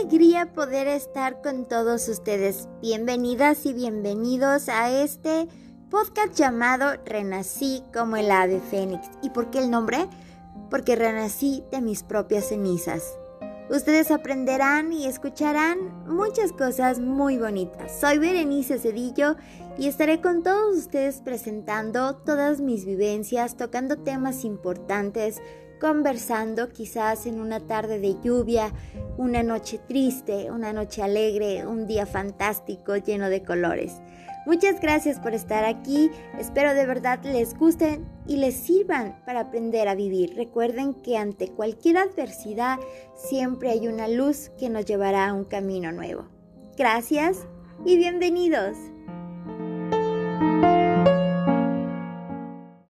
Alegría poder estar con todos ustedes. Bienvenidas y bienvenidos a este podcast llamado Renací como el ave fénix. ¿Y por qué el nombre? Porque renací de mis propias cenizas. Ustedes aprenderán y escucharán muchas cosas muy bonitas. Soy Berenice Cedillo y estaré con todos ustedes presentando todas mis vivencias, tocando temas importantes, conversando quizás en una tarde de lluvia, una noche triste, una noche alegre, un día fantástico lleno de colores. Muchas gracias por estar aquí, espero de verdad les gusten y les sirvan para aprender a vivir. Recuerden que ante cualquier adversidad siempre hay una luz que nos llevará a un camino nuevo. Gracias y bienvenidos.